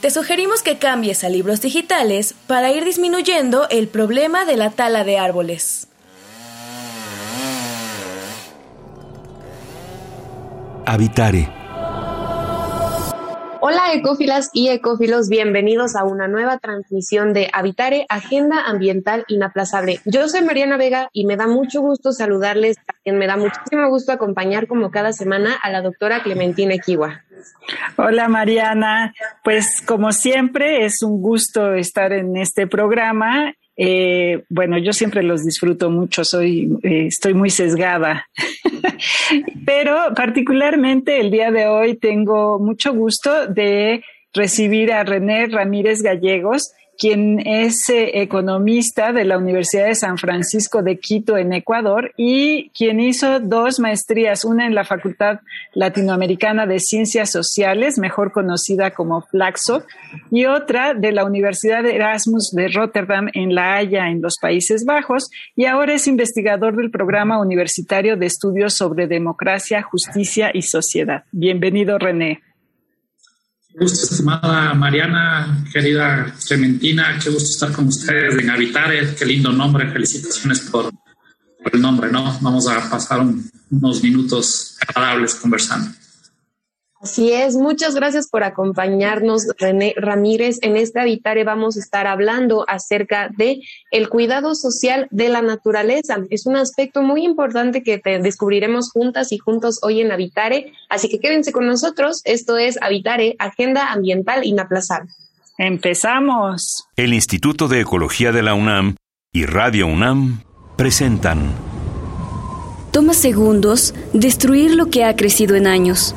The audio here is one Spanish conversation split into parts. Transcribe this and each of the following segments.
te sugerimos que cambies a libros digitales para ir disminuyendo el problema de la tala de árboles. Habitare Hola ecófilas y ecófilos, bienvenidos a una nueva transmisión de Habitare, Agenda Ambiental Inaplazable. Yo soy Mariana Vega y me da mucho gusto saludarles, quien me da muchísimo gusto acompañar como cada semana a la doctora Clementina Equiwa. Hola Mariana, pues como siempre es un gusto estar en este programa. Eh, bueno, yo siempre los disfruto mucho, soy, eh, estoy muy sesgada, pero particularmente el día de hoy tengo mucho gusto de recibir a René Ramírez Gallegos, quien es eh, economista de la Universidad de San Francisco de Quito en Ecuador y quien hizo dos maestrías, una en la Facultad Latinoamericana de Ciencias Sociales, mejor conocida como Flaxo, y otra de la Universidad de Erasmus de Rotterdam en La Haya, en los Países Bajos, y ahora es investigador del programa universitario de estudios sobre democracia, justicia y sociedad. Bienvenido, René gusto, estimada Mariana, querida Clementina, qué gusto estar con ustedes en Habitare, qué lindo nombre, felicitaciones por, el nombre, ¿no? Vamos a pasar unos minutos agradables conversando. Así es, muchas gracias por acompañarnos, René Ramírez. En este Habitare vamos a estar hablando acerca de el cuidado social de la naturaleza. Es un aspecto muy importante que descubriremos juntas y juntos hoy en Habitare, así que quédense con nosotros. Esto es Habitare, Agenda Ambiental Inaplazable. Empezamos. El Instituto de Ecología de la UNAM y Radio UNAM presentan. Toma segundos destruir lo que ha crecido en años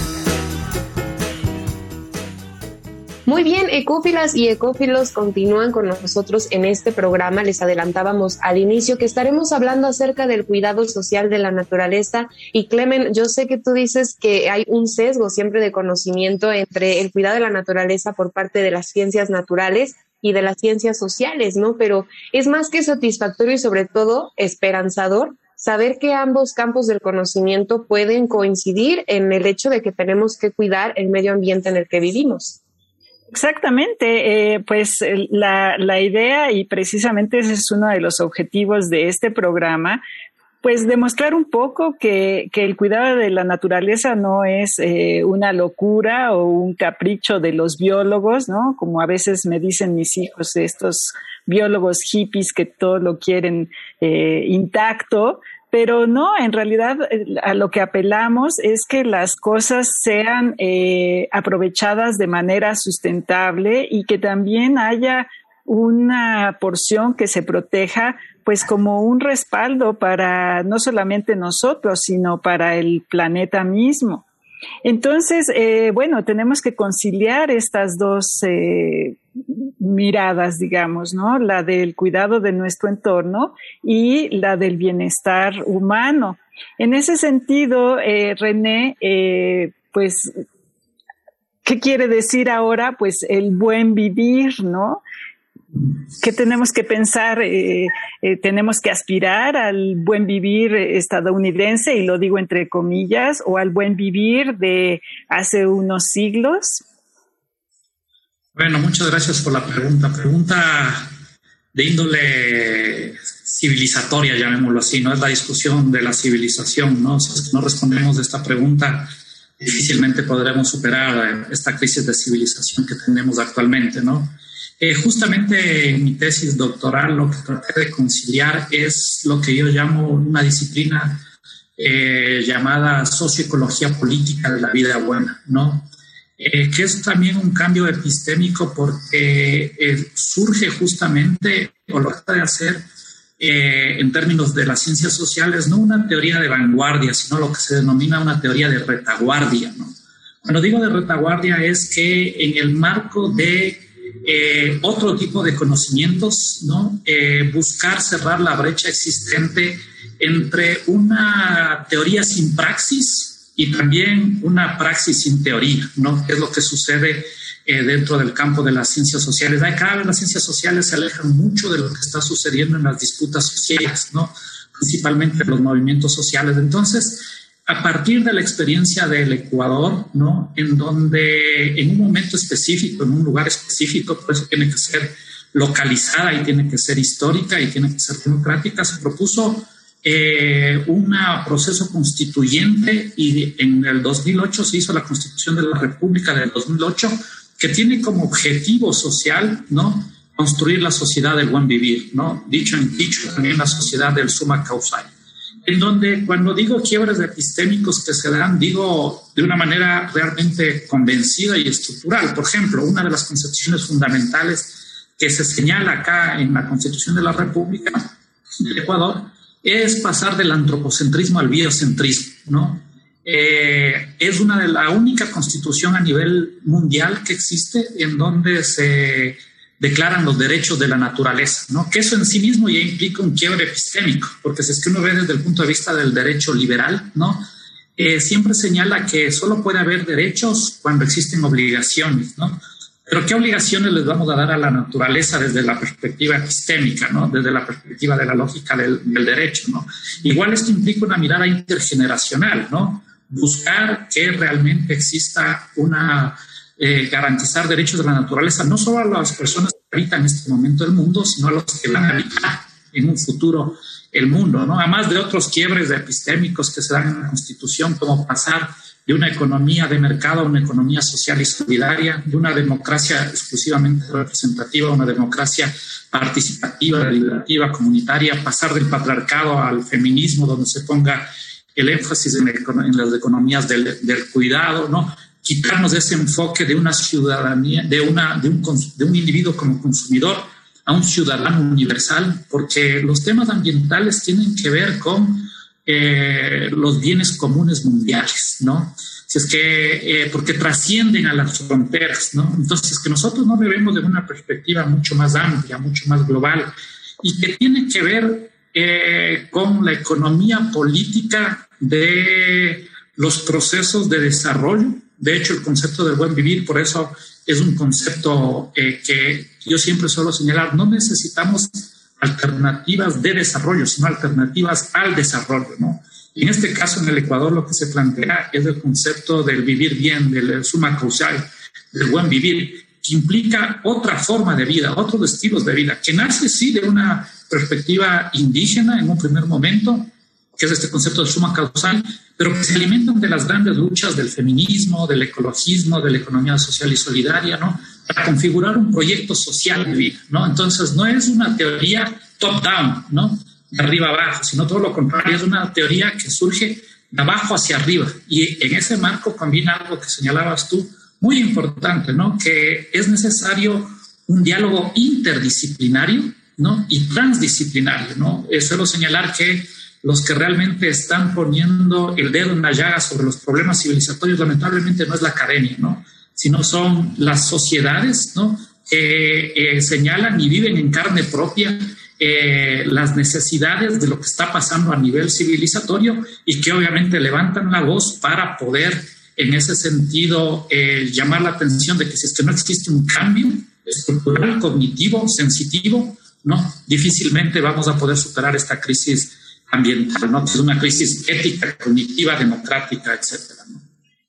Muy bien, ecófilas y ecófilos continúan con nosotros en este programa. Les adelantábamos al inicio que estaremos hablando acerca del cuidado social de la naturaleza. Y Clemen, yo sé que tú dices que hay un sesgo siempre de conocimiento entre el cuidado de la naturaleza por parte de las ciencias naturales y de las ciencias sociales, ¿no? Pero es más que satisfactorio y sobre todo esperanzador saber que ambos campos del conocimiento pueden coincidir en el hecho de que tenemos que cuidar el medio ambiente en el que vivimos. Exactamente, eh, pues la, la, idea y precisamente ese es uno de los objetivos de este programa, pues demostrar un poco que, que el cuidado de la naturaleza no es eh, una locura o un capricho de los biólogos, ¿no? Como a veces me dicen mis hijos, estos biólogos hippies que todo lo quieren eh, intacto, pero no, en realidad a lo que apelamos es que las cosas sean eh, aprovechadas de manera sustentable y que también haya una porción que se proteja pues como un respaldo para no solamente nosotros, sino para el planeta mismo. Entonces, eh, bueno, tenemos que conciliar estas dos eh, miradas, digamos, ¿no? La del cuidado de nuestro entorno y la del bienestar humano. En ese sentido, eh, René, pues, ¿qué quiere decir ahora? Pues el buen vivir, ¿no? ¿Qué tenemos que pensar? Eh, eh, tenemos que aspirar al buen vivir estadounidense, y lo digo entre comillas, o al buen vivir de hace unos siglos. Bueno, muchas gracias por la pregunta. Pregunta de índole civilizatoria, llamémoslo así, ¿no? Es la discusión de la civilización, ¿no? Si no respondemos a esta pregunta, difícilmente podremos superar esta crisis de civilización que tenemos actualmente, ¿no? Eh, justamente en mi tesis doctoral lo que traté de conciliar es lo que yo llamo una disciplina eh, llamada socioecología política de la vida buena, ¿no? Eh, que es también un cambio epistémico porque surge justamente, o lo trata de hacer en términos de las ciencias sociales, no una teoría de vanguardia, sino lo que se denomina una teoría de retaguardia, ¿no? Cuando digo de retaguardia es que en el marco de otro tipo de conocimientos, ¿no? buscar cerrar la brecha existente entre una teoría sin praxis y también una praxis sin teoría, ¿no? Es lo que sucede eh, dentro del campo de las ciencias sociales. Hay cada vez las ciencias sociales se alejan mucho de lo que está sucediendo en las disputas sociales, ¿no? Principalmente los movimientos sociales. Entonces, a partir de la experiencia del Ecuador, ¿no? En donde en un momento específico, en un lugar específico, por eso tiene que ser localizada y tiene que ser histórica y tiene que ser democrática, se propuso eh, un proceso constituyente y en el 2008 se hizo la Constitución de la República del 2008 que tiene como objetivo social, ¿no? Construir la sociedad del buen vivir, ¿no? Dicho en dicho también la sociedad del suma causal. En donde cuando digo quiebres epistémicos que se dan, digo de una manera realmente convencida y estructural. Por ejemplo, una de las concepciones fundamentales que se señala acá en la Constitución de la República del Ecuador es pasar del antropocentrismo al biocentrismo, ¿no? Eh, es una de la única constitución a nivel mundial que existe en donde se declaran los derechos de la naturaleza, ¿no? Que eso en sí mismo ya implica un quiebre epistémico, porque si es que uno ve desde el punto de vista del derecho liberal, ¿no? Eh, siempre señala que solo puede haber derechos cuando existen obligaciones, ¿no? Pero ¿qué obligaciones les vamos a dar a la naturaleza desde la perspectiva epistémica, ¿no? desde la perspectiva de la lógica del, derecho? ¿no? Igual esto implica una mirada intergeneracional, ¿no? buscar que realmente exista una, eh, garantizar derechos de la naturaleza, no solo a las personas que habitan en este momento el mundo, sino a los que van a habitar en un futuro el mundo, ¿no? además de otros quiebres epistémicos que se dan en la Constitución, como pasar de una economía de mercado a una economía social y solidaria, de una democracia exclusivamente representativa a una democracia participativa, deliberativa, comunitaria, pasar del patriarcado al feminismo, donde se ponga el énfasis en, las economías del, cuidado, ¿no? Quitarnos ese enfoque de una ciudadanía, de, una, de, un, individuo como consumidor a un ciudadano universal, porque los temas ambientales tienen que ver con eh, los bienes comunes mundiales, ¿no? Si es que, eh, porque trascienden a las fronteras, ¿no? Entonces, que nosotros no vemos de una perspectiva mucho más amplia, mucho más global, y que tiene que ver eh, con la economía política de los procesos de desarrollo. De hecho, el concepto del buen vivir, por eso es un concepto que yo siempre suelo señalar, no necesitamos alternativas de desarrollo, sino alternativas al desarrollo, ¿no? En este caso, en el Ecuador, lo que se plantea es el concepto del vivir bien, del suma causal, del buen vivir, que implica otra forma de vida, otros estilos de vida, que nace sí de una perspectiva indígena en un primer momento, que es este concepto del suma causal, pero que se alimentan de las grandes luchas del feminismo, del ecologismo, de la economía social y solidaria, ¿no? Para configurar un proyecto social de vida, ¿no? Entonces, no es una teoría top-down, ¿no? De arriba abajo, sino todo lo contrario, es una teoría que surge de abajo hacia arriba. Y en ese marco combina algo que señalabas tú, muy importante, ¿no? Que es necesario un diálogo interdisciplinario, ¿no? Y transdisciplinario, ¿no? Suelo señalar que los que realmente están poniendo el dedo en la llaga sobre los problemas civilizatorios, lamentablemente no es la academia, ¿no? sino son las sociedades ¿no? que eh, señalan y viven en carne propia eh, las necesidades de lo que está pasando a nivel civilizatorio y que obviamente levantan la voz para poder en ese sentido eh, llamar la atención de que si es no existe un cambio estructural, cognitivo, sensitivo, ¿no? difícilmente vamos a poder superar esta crisis ambiental, ¿no? Es una crisis ética, cognitiva, democrática, etcétera.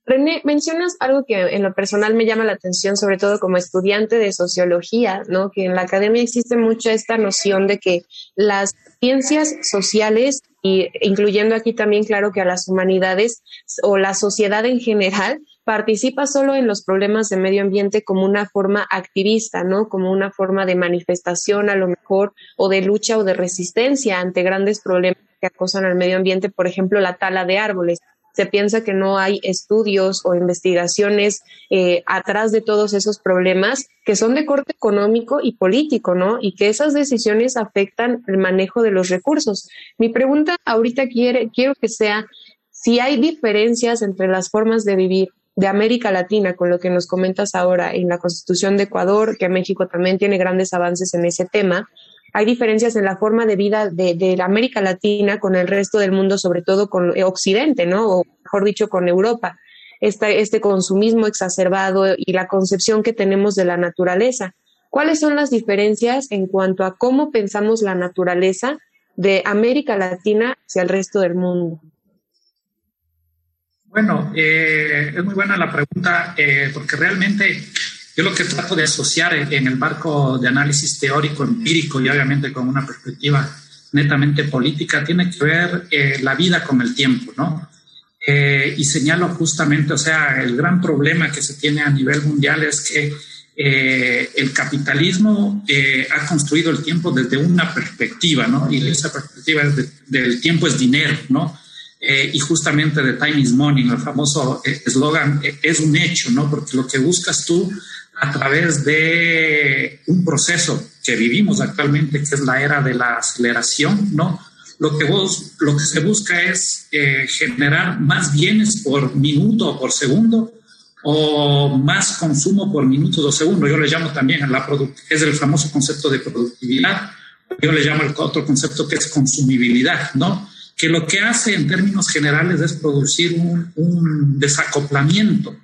René, mencionas algo que en lo personal me llama la atención, sobre todo como estudiante de sociología, ¿no? Que en la academia existe mucha esta noción de que las ciencias sociales, y incluyendo aquí también, claro, que a las humanidades o la sociedad en general, participa solo en los problemas de medio ambiente como una forma activista, ¿no? Como una forma de manifestación a lo mejor o de lucha o de resistencia ante grandes problemas que acosan al medio ambiente, por ejemplo, la tala de árboles. Se piensa que no hay estudios o investigaciones eh, atrás de todos esos problemas que son de corte económico y político, ¿no? Y que esas decisiones afectan el manejo de los recursos. Mi pregunta ahorita quiere, quiero que sea si hay diferencias entre las formas de vivir de América Latina, con lo que nos comentas ahora en la Constitución de Ecuador, que México también tiene grandes avances en ese tema, hay diferencias en la forma de vida de, América Latina con el resto del mundo, sobre todo con Occidente, ¿no? O mejor dicho, con Europa. Este, este consumismo exacerbado y la concepción que tenemos de la naturaleza. ¿Cuáles son las diferencias en cuanto a cómo pensamos la naturaleza de América Latina hacia el resto del mundo? Bueno, eh, es muy buena la pregunta eh, porque realmente yo lo que trato de asociar en el marco de análisis teórico, empírico y obviamente con una perspectiva netamente política, tiene que ver eh, la vida con el tiempo, ¿no? y señalo justamente, o sea, el gran problema que se tiene a nivel mundial es que el capitalismo ha construido el tiempo desde una perspectiva, ¿no? Y esa perspectiva del tiempo es dinero, ¿no? Eh, y justamente de time is money, el famoso eh, eslogan, eh, es un hecho, ¿no? Porque lo que buscas tú a través de un proceso que vivimos actualmente, que es la era de la aceleración, ¿no? Lo que, vos, lo que se busca es generar más bienes por minuto o por segundo o más consumo por minuto o segundo. Yo le llamo también a la es el famoso concepto de productividad. Yo le llamo el otro concepto que es consumibilidad, ¿no? Que lo que hace en términos generales es producir un, desacoplamiento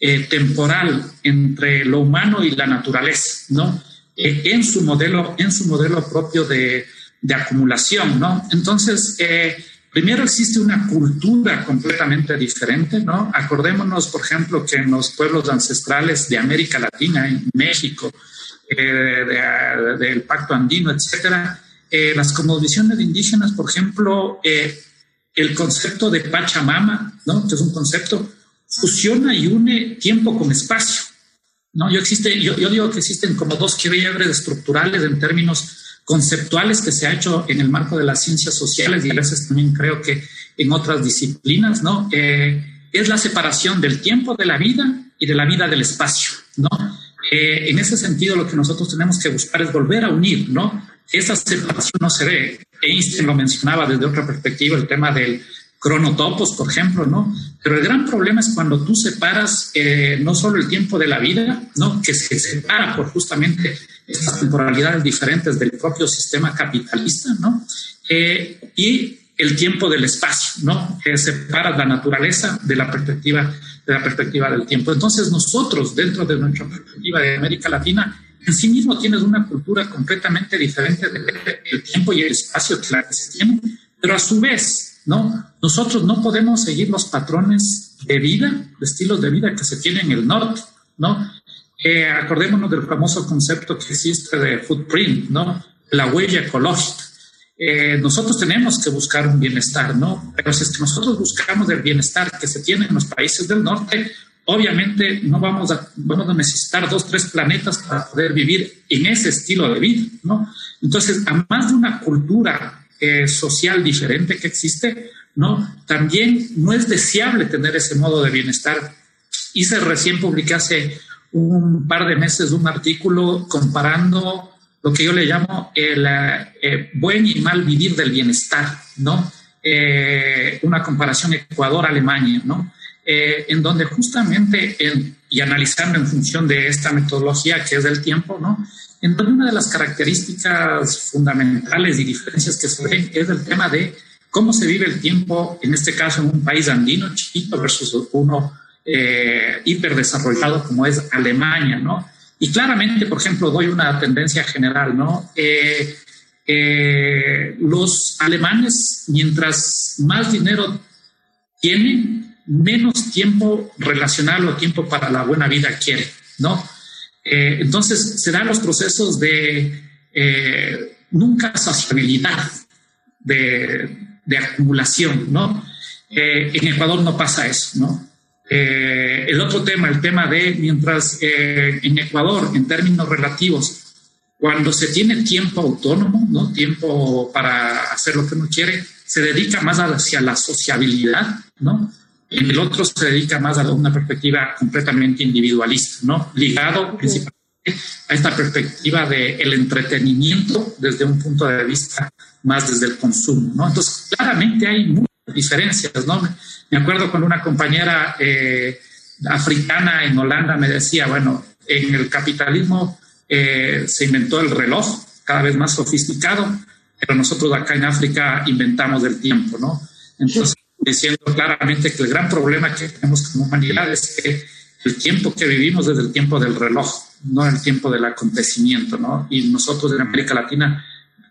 eh, temporal entre lo humano y la naturaleza, ¿no? Eh, en, su modelo, en su modelo propio de, acumulación, ¿no? Entonces, eh, primero existe una cultura completamente diferente, ¿no? Acordémonos, por ejemplo, que en los pueblos ancestrales de América Latina, en México, del Pacto Andino, etcétera, eh, las cosmovisiones indígenas, por ejemplo, eh, el concepto de Pachamama, ¿no? que es un concepto, fusiona y une tiempo con espacio. ¿no? Yo, existe, yo, digo que existen como dos quiebres estructurales en términos conceptuales que se ha hecho en el marco de las ciencias sociales y a veces también creo que en otras disciplinas, ¿no? Eh, es la separación del tiempo de la vida y de la vida del espacio, ¿no? en ese sentido, lo que nosotros tenemos que buscar es volver a unir, ¿no? Esa separación no se ve. Einstein lo mencionaba desde otra perspectiva, el tema del cronotopos, por ejemplo, ¿no? Pero el gran problema es cuando tú separas eh, no solo el tiempo de la vida, ¿no? Que se separa por justamente estas temporalidades diferentes del propio sistema capitalista, ¿no? Eh, y el tiempo del espacio, ¿no? Que separa la naturaleza de la perspectiva de la perspectiva del tiempo. Entonces nosotros, dentro de nuestra perspectiva de América Latina, en sí mismo tienes una cultura completamente diferente del tiempo y el espacio que se tiene, pero a su vez, ¿no? Nosotros no podemos seguir los patrones de vida, de estilos de vida que se tienen en el norte, ¿no? Eh, acordémonos del famoso concepto que existe de footprint, ¿no? La huella ecológica. Eh, nosotros tenemos que buscar un bienestar, ¿no? Pero si es que nosotros buscamos el bienestar que se tiene en los países del norte, obviamente no vamos a, vamos a necesitar dos, tres planetas para poder vivir en ese estilo de vida, ¿no? Entonces, a más de una cultura eh, social diferente que existe, ¿no? También no es deseable tener ese modo de bienestar. Hice recién, publiqué hace un par de meses un artículo comparando lo que yo le llamo el eh, buen y mal vivir del bienestar, ¿no? Eh, una comparación Ecuador-Alemania, ¿no? Eh, en donde justamente, y analizando en función de esta metodología que es del tiempo, ¿no? En donde una de las características fundamentales y diferencias que se ven es el tema de cómo se vive el tiempo, en este caso en un país andino chiquito versus uno eh, hiperdesarrollado como es Alemania, ¿no? Y claramente, por ejemplo, doy una tendencia general, ¿no? Eh, eh, los alemanes, mientras más dinero tienen, menos tiempo relacional o tiempo para la buena vida quiere, ¿no? Eh, entonces, se dan los procesos de eh, nunca saciabilidad, de, de acumulación, ¿no? Eh, en Ecuador no pasa eso, ¿no? Eh, el otro tema, el tema de mientras eh, en Ecuador, en términos relativos, cuando se tiene tiempo autónomo, ¿no? tiempo para hacer lo que uno quiere, se dedica más hacia la sociabilidad, ¿no? En el otro se dedica más a una perspectiva completamente individualista, ¿no? Ligado principalmente a esta perspectiva del el entretenimiento desde un punto de vista más desde el consumo, ¿no? Entonces, claramente hay muchas diferencias, ¿no? Me acuerdo cuando una compañera eh, africana en Holanda me decía, bueno, en el capitalismo eh, se inventó el reloj, cada vez más sofisticado, pero nosotros acá en África inventamos el tiempo, ¿no? Entonces, diciendo claramente que el gran problema que tenemos como humanidad es que el tiempo que vivimos es el tiempo del reloj, no el tiempo del acontecimiento, ¿no? Y nosotros en América Latina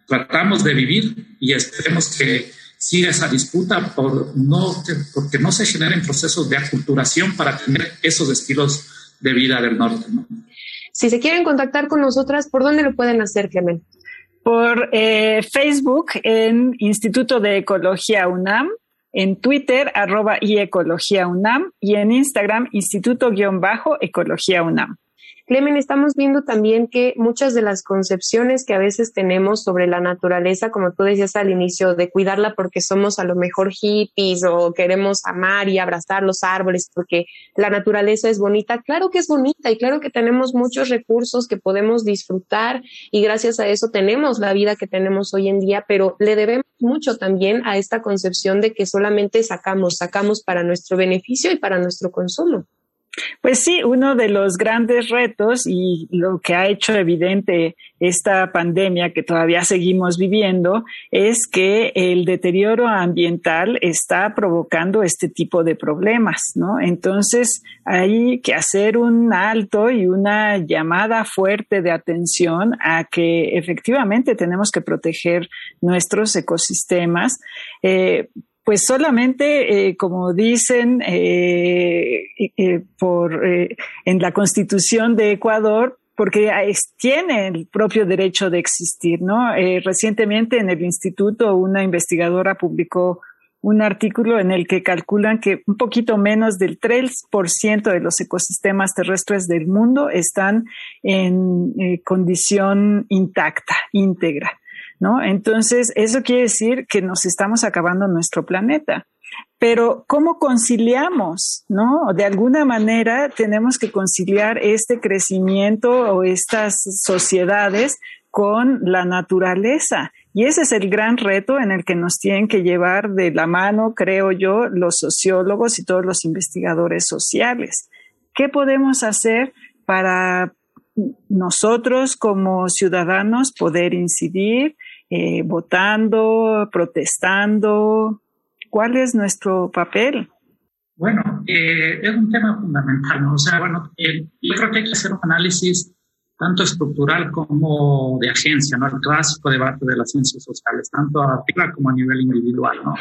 tratamos de vivir y esperemos que siga esa disputa por no, porque no se generen procesos de aculturación para tener esos estilos de vida del norte, ¿no? Si se quieren contactar con nosotras, ¿por dónde lo pueden hacer, Clemente? Por eh, Facebook en Instituto de Ecología UNAM, en Twitter arroba y Ecología UNAM y en Instagram Instituto-Ecología UNAM. Clemen, estamos viendo también que muchas de las concepciones que a veces tenemos sobre la naturaleza, como tú decías al inicio, de cuidarla porque somos a lo mejor hippies o queremos amar y abrazar los árboles porque la naturaleza es bonita, claro que es bonita y claro que tenemos muchos recursos que podemos disfrutar y gracias a eso tenemos la vida que tenemos hoy en día, pero le debemos mucho también a esta concepción de que solamente sacamos, sacamos para nuestro beneficio y para nuestro consumo. Pues sí, uno de los grandes retos y lo que ha hecho evidente esta pandemia que todavía seguimos viviendo es que el deterioro ambiental está provocando este tipo de problemas, ¿no? Entonces hay que hacer un alto y una llamada fuerte de atención a que efectivamente tenemos que proteger nuestros ecosistemas. Eh, pues solamente, eh, como dicen eh, eh, por, en la Constitución de Ecuador, porque tiene el propio derecho de existir, ¿no? recientemente en el instituto una investigadora publicó un artículo en el que calculan que un poquito menos del 3% de los ecosistemas terrestres del mundo están en condición intacta, íntegra. ¿No? Entonces, eso quiere decir que nos estamos acabando nuestro planeta. Pero, ¿cómo conciliamos? ¿No? De alguna manera tenemos que conciliar este crecimiento o estas sociedades con la naturaleza. Y ese es el gran reto en el que nos tienen que llevar de la mano, creo yo, los sociólogos y todos los investigadores sociales. ¿Qué podemos hacer para nosotros como ciudadanos poder incidir eh, votando, protestando? ¿Cuál es nuestro papel? Bueno, eh, es un tema fundamental, ¿no? O sea, bueno, yo creo que hay que hacer un análisis tanto estructural como de agencia, ¿no? El clásico debate de las ciencias sociales, tanto a como a nivel individual, ¿no?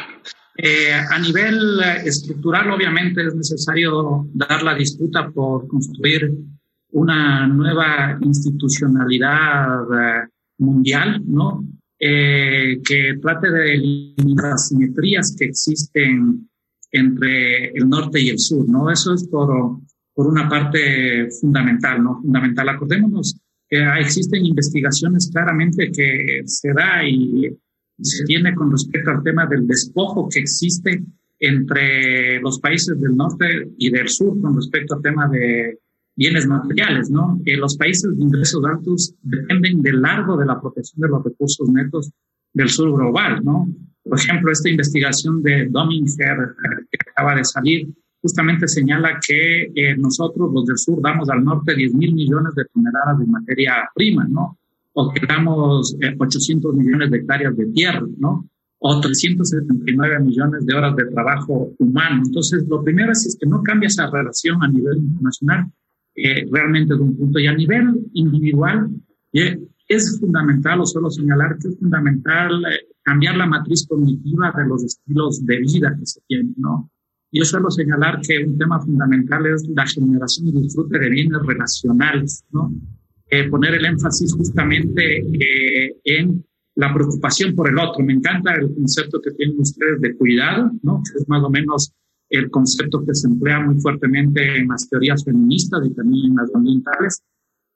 Eh, a nivel estructural, obviamente, es necesario dar la disputa por construir una nueva institucionalidad mundial, ¿no? Eh, que trate de eliminar las simetrías que existen entre el norte y el sur, ¿no? Eso es por, por una parte fundamental, ¿no? Fundamental. Acordémonos que existen investigaciones claramente que se da y se tiene con respecto al tema del despojo que existe entre los países del norte y del sur con respecto al tema de bienes materiales, ¿no? Que los países de ingresos altos dependen de largo de la protección de los recursos netos del sur global, ¿no? Por ejemplo, esta investigación de Dominger que acaba de salir justamente señala que eh, nosotros, los del sur, damos al norte 10 mil millones de toneladas de materia prima, ¿no? O que damos 800 eh, millones de hectáreas de tierra, ¿no? O 379 millones de horas de trabajo humano. Entonces, lo primero es que no cambia esa relación a nivel internacional eh, realmente de un punto. Y a nivel individual, eh, es fundamental, o solo señalar que es fundamental eh, cambiar la matriz cognitiva de los estilos de vida que se tienen, ¿no? Yo suelo señalar que un tema fundamental es la generación y disfrute de bienes relacionales, ¿no? poner el énfasis justamente en la preocupación por el otro. Me encanta el concepto que tienen ustedes de cuidado, ¿no? Que es más o menos el concepto que se emplea muy fuertemente en las teorías feministas y también en las ambientales,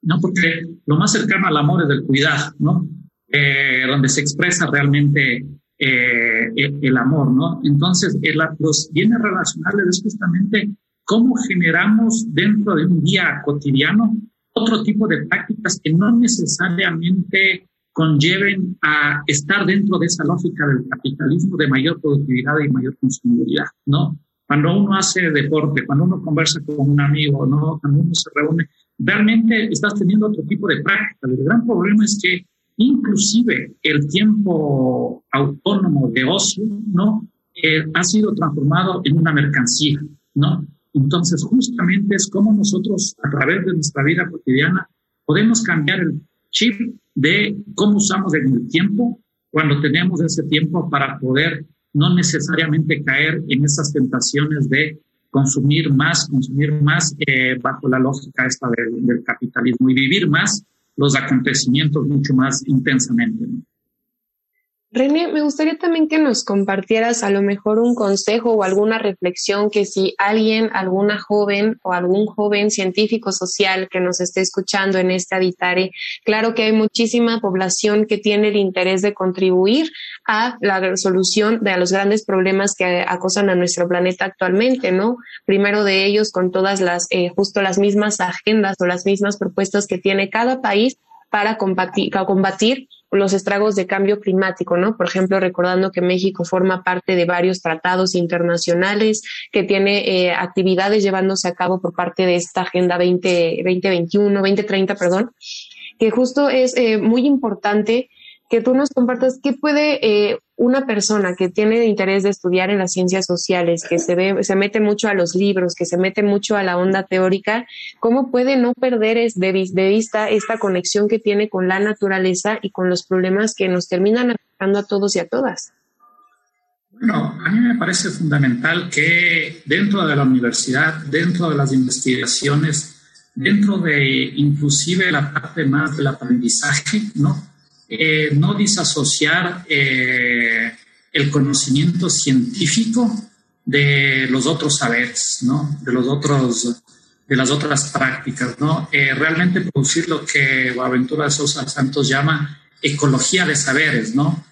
¿no? Porque lo más cercano al amor es el cuidado, ¿no? Eh, donde se expresa realmente eh, el, amor, ¿no? Entonces, los bienes relacionales es justamente cómo generamos dentro de un día cotidiano otro tipo de prácticas que no necesariamente conlleven a estar dentro de esa lógica del capitalismo de mayor productividad y mayor consumibilidad, ¿no? Cuando uno hace deporte, cuando uno conversa con un amigo, ¿no? Cuando uno se reúne, realmente estás teniendo otro tipo de práctica. El gran problema es que inclusive el tiempo autónomo de ocio, ¿no? Eh, ha sido transformado en una mercancía, ¿no? Entonces, justamente es como nosotros, a través de nuestra vida cotidiana, podemos cambiar el chip de cómo usamos el tiempo cuando tenemos ese tiempo para poder no necesariamente caer en esas tentaciones de consumir más, consumir más eh, bajo la lógica esta del, capitalismo y vivir más los acontecimientos mucho más intensamente. René, me gustaría también que nos compartieras a lo mejor un consejo o alguna reflexión que si alguien, alguna joven o algún joven científico social que nos esté escuchando en este Aditare, claro que hay muchísima población que tiene el interés de contribuir a la resolución de los grandes problemas que acosan a nuestro planeta actualmente, ¿no? Primero de ellos con todas las, eh, justo las mismas agendas o las mismas propuestas que tiene cada país para combatir, combatir los estragos de cambio climático, ¿no? Por ejemplo, recordando que México forma parte de varios tratados internacionales, que tiene eh, actividades llevándose a cabo por parte de esta Agenda 20, 2021, 2030, perdón, que justo es eh, muy importante que tú nos compartas qué puede eh, una persona que tiene interés de estudiar en las ciencias sociales, que se ve, se mete mucho a los libros, que se mete mucho a la onda teórica, cómo puede no perder de, de vista esta conexión que tiene con la naturaleza y con los problemas que nos terminan afectando a todos y a todas. Bueno, a mí me parece fundamental que dentro de la universidad, dentro de las investigaciones, dentro de inclusive la parte más del aprendizaje, ¿no? Eh, no disasociar eh, el conocimiento científico de los otros saberes, ¿no? De los otros, de las otras prácticas, ¿no? Eh, realmente producir lo que Boaventura de Sosa Santos llama ecología de saberes, ¿no?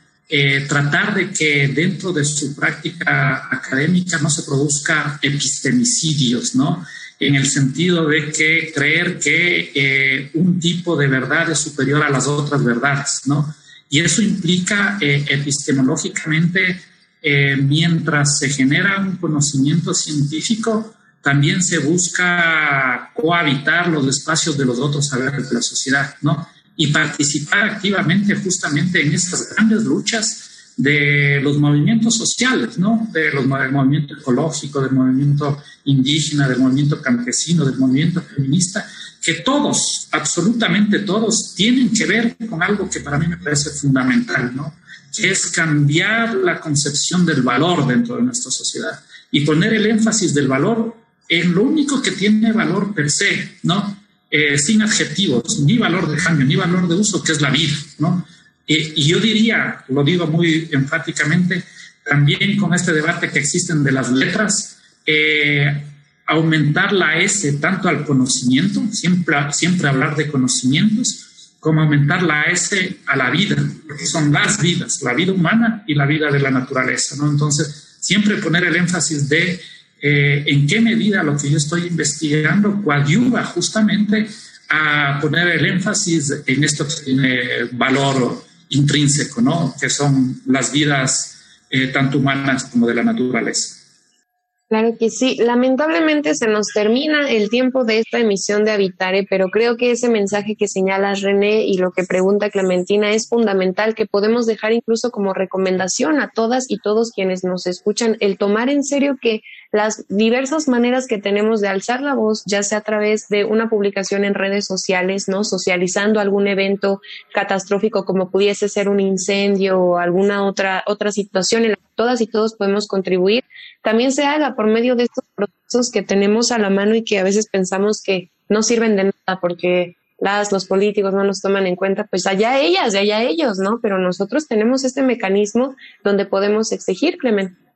tratar de que dentro de su práctica académica no se produzca epistemicidios, ¿no? En el sentido de que creer que eh, un tipo de verdad es superior a las otras verdades, ¿no? Y eso implica eh, epistemológicamente, eh, mientras se genera un conocimiento científico, también se busca cohabitar los espacios de los otros saberes de la sociedad, ¿no? Y participar activamente justamente en estas grandes luchas de los movimientos sociales, ¿no? De los, del movimiento ecológico, del movimiento indígena, del movimiento campesino, del movimiento feminista, que todos, absolutamente todos, tienen que ver con algo que para mí me parece fundamental, ¿no? Que es cambiar la concepción del valor dentro de nuestra sociedad y poner el énfasis del valor en lo único que tiene valor per se, ¿no? Eh, sin adjetivos, ni valor de cambio, ni valor de uso, que es la vida, ¿no? Y yo diría, lo digo muy enfáticamente, también con este debate que existen de las letras, aumentar la S tanto al conocimiento, siempre, siempre hablar de conocimientos, como aumentar la S a la vida, porque son las vidas, la vida humana y la vida de la naturaleza, ¿no? Entonces, siempre poner el énfasis de eh, en qué medida lo que yo estoy investigando coadyuva justamente a poner el énfasis en esto que valor intrínseco, ¿no? Que son las vidas eh, tanto humanas como de la naturaleza. Claro que sí. Lamentablemente se nos termina el tiempo de esta emisión de Habitare, pero creo que ese mensaje que señalas René y lo que pregunta Clementina es fundamental, que podemos dejar incluso como recomendación a todas y todos quienes nos escuchan, el tomar en serio que las diversas maneras que tenemos de alzar la voz, ya sea a través de una publicación en redes sociales, ¿no? Socializando algún evento catastrófico como pudiese ser un incendio o alguna otra, otra situación en la que todas y todos podemos contribuir, también se haga por medio de estos procesos que tenemos a la mano y que a veces pensamos que no sirven de nada porque las, los políticos no nos toman en cuenta, pues allá ellas allá ellos, ¿no? Pero nosotros tenemos este mecanismo donde podemos exigir, Clemente.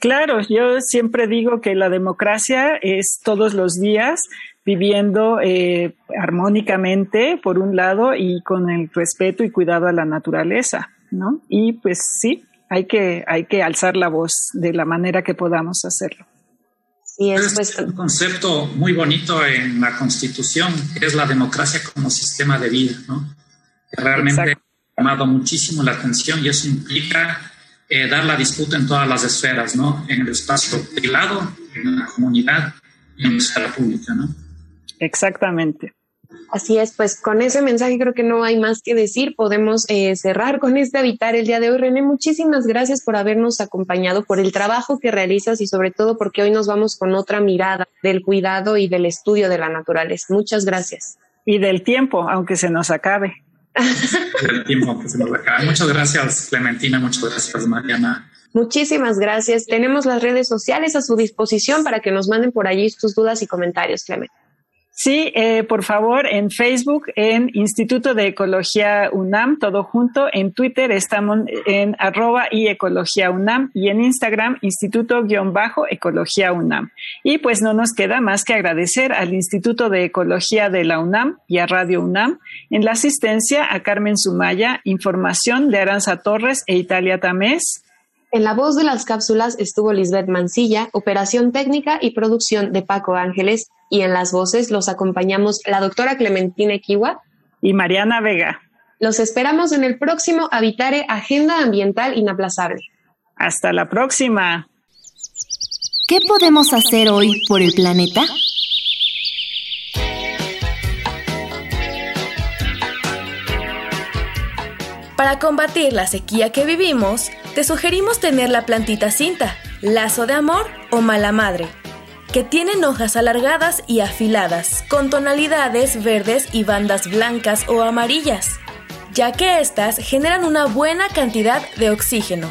Claro, yo siempre digo que la democracia es todos los días viviendo eh, armónicamente, por un lado, y con el respeto y cuidado a la naturaleza, ¿no? Y pues sí, hay que, hay que alzar la voz de la manera que podamos hacerlo. Y es pues, un concepto muy bonito en la Constitución, que es la democracia como sistema de vida, ¿no? realmente ha llamado muchísimo la atención y eso implica eh, dar la disputa en todas las esferas, ¿no? En el espacio privado, en la comunidad y en la esfera pública, ¿no? Exactamente. Así es, pues con ese mensaje creo que no hay más que decir. Podemos eh, cerrar con este habitar el día de hoy. René, muchísimas gracias por habernos acompañado, por el trabajo que realizas y sobre todo porque hoy nos vamos con otra mirada del cuidado y del estudio de la naturaleza. Muchas gracias. Y del tiempo, aunque se nos acabe. del tiempo, aunque se nos acabe. Muchas gracias, Clementina. Muchas gracias, Mariana. Muchísimas gracias. Tenemos las redes sociales a su disposición para que nos manden por allí sus dudas y comentarios, Clemente. Sí, eh, por favor, en Facebook, en Instituto de Ecología UNAM, todo junto. En Twitter estamos en arroba y Ecología UNAM y en Instagram, Instituto-Ecología UNAM. Y pues no nos queda más que agradecer al Instituto de Ecología de la UNAM y a Radio UNAM en la asistencia a Carmen Sumaya, información de Aranza Torres e Italia Tamés. En la voz de las cápsulas estuvo Lisbeth Mancilla, operación técnica y producción de Paco Ángeles, y en las voces los acompañamos la doctora Clementina Equiwa y Mariana Vega. Los esperamos en el próximo Habitare Agenda Ambiental Inaplazable. Hasta la próxima. ¿Qué podemos hacer hoy por el planeta? Para combatir la sequía que vivimos, te sugerimos tener la plantita cinta, lazo de amor o mala madre, que tienen hojas alargadas y afiladas, con tonalidades verdes y bandas blancas o amarillas, ya que éstas generan una buena cantidad de oxígeno.